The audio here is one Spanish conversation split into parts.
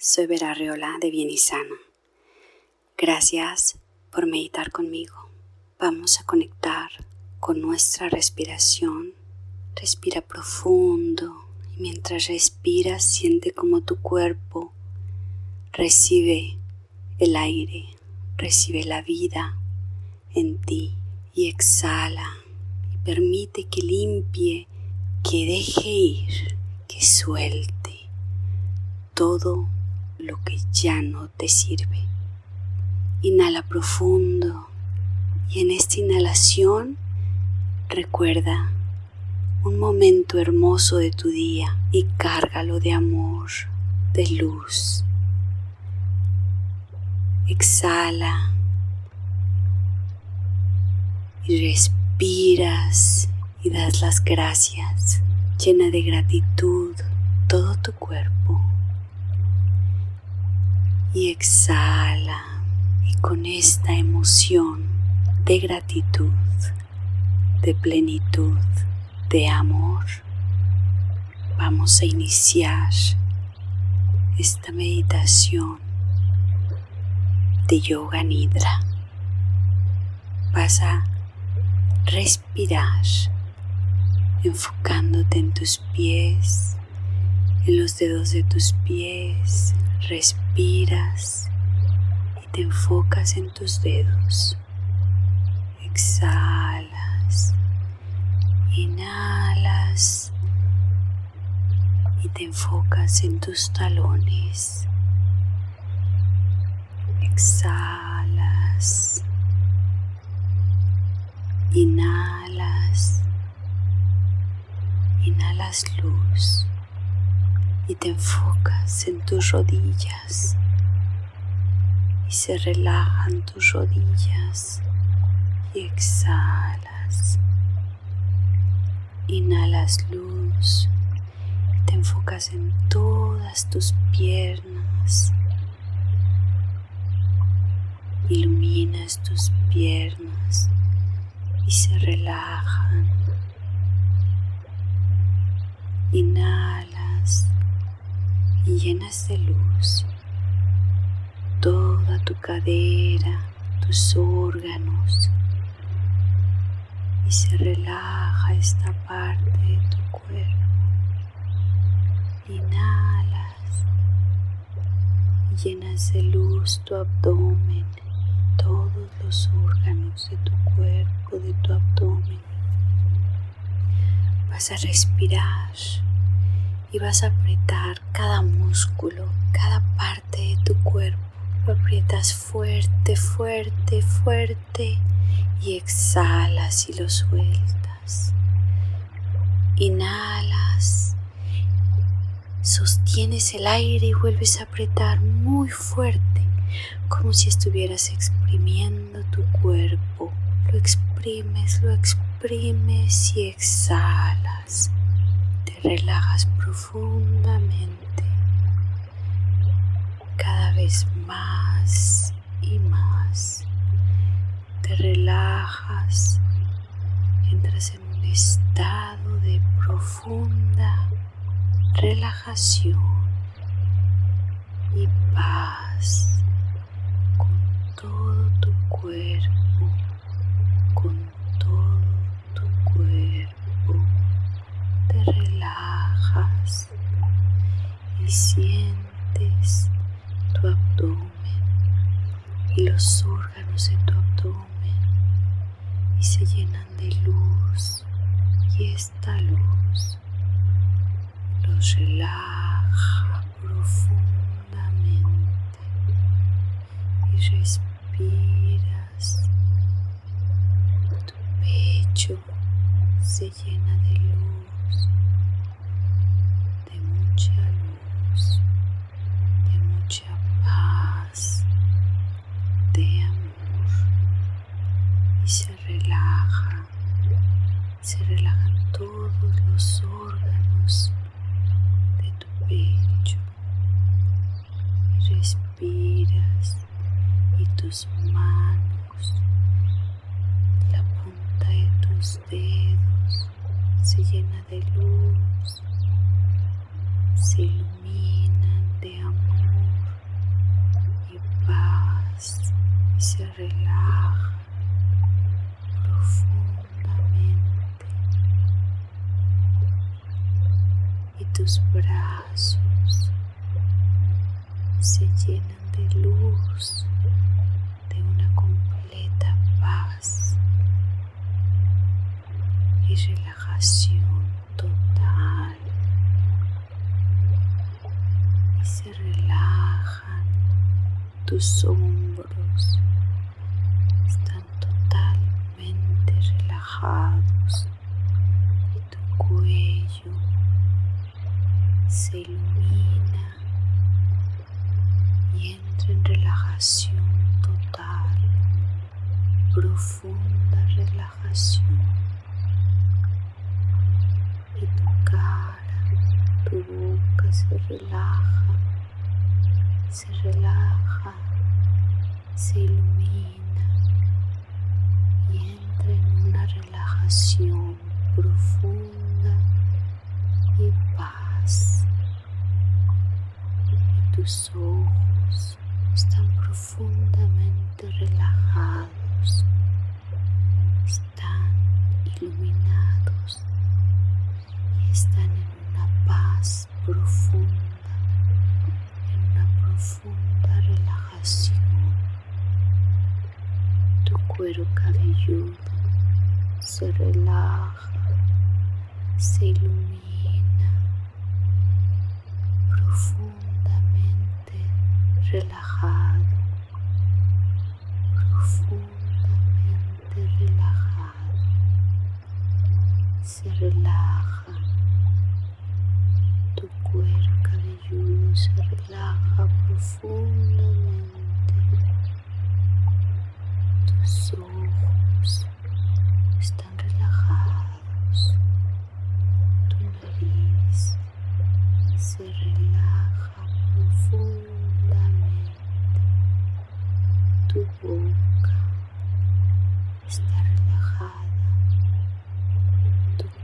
soy Vera Riola de Bien y Sana. Gracias por meditar conmigo. Vamos a conectar con nuestra respiración. Respira profundo y mientras respiras siente como tu cuerpo recibe el aire, recibe la vida en ti y exhala y permite que limpie, que deje ir, que suelte todo lo que ya no te sirve. Inhala profundo y en esta inhalación recuerda un momento hermoso de tu día y cárgalo de amor, de luz. Exhala y respiras y das las gracias, llena de gratitud todo tu cuerpo. Y exhala y con esta emoción de gratitud, de plenitud, de amor, vamos a iniciar esta meditación de yoga nidra. Vas a respirar enfocándote en tus pies, en los dedos de tus pies, respiras te enfocas en tus dedos. Exhalas, inhalas y te enfocas en tus talones. Exhalas, inhalas, inhalas luz y te enfocas en tus rodillas y se relajan tus rodillas y exhalas. Inhalas luz, te enfocas en todas tus piernas. Iluminas tus piernas y se relajan. Inhalas y llenas de luz toda tu cadera, tus órganos y se relaja esta parte de tu cuerpo. Inhalas y llenas de luz tu abdomen, todos los órganos de tu cuerpo, de tu abdomen. Vas a respirar y vas a apretar cada músculo, cada parte de tu cuerpo aprietas fuerte, fuerte, fuerte y exhalas y lo sueltas. Inhalas, sostienes el aire y vuelves a apretar muy fuerte, como si estuvieras exprimiendo tu cuerpo. Lo exprimes, lo exprimes y exhalas. Relajas profundamente cada vez más y más. Te relajas, entras en un estado de profunda relajación y paz con todo tu cuerpo, y sientes tu abdomen y los órganos de respiras y tus manos, la punta de tus dedos se llena de luz, se iluminan de amor y paz y se relajan profundamente. Y tus brazos se llenan de luz de una completa paz y relajación total. Y se relajan tus hombros están totalmente relajados y tu cuello se ilumina total profunda relajación y tu cara, tu boca se relaja, se relaja, se ilumina y entra en una relajación profunda y paz. Y tus ojos están en una paz profunda, en una profunda relajación. Tu cuero cabelludo se relaja, se ilumina profundamente relajado,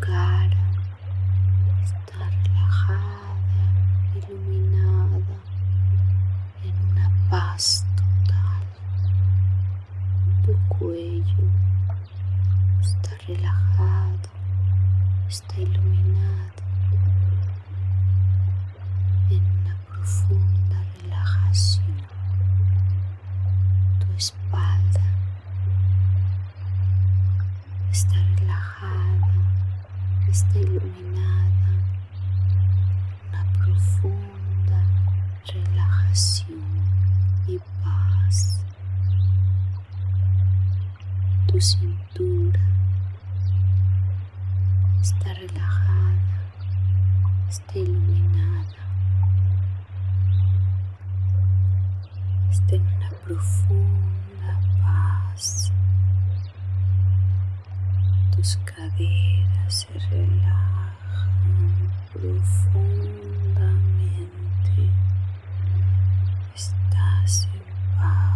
Cara iluminada en una paz total. Tu cuello está relajado, está iluminado en una profunda Tu cintura está relajada, está iluminada, está en una profunda paz. Tus caderas se relajan profundamente. Estás en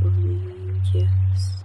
Tus rodillas están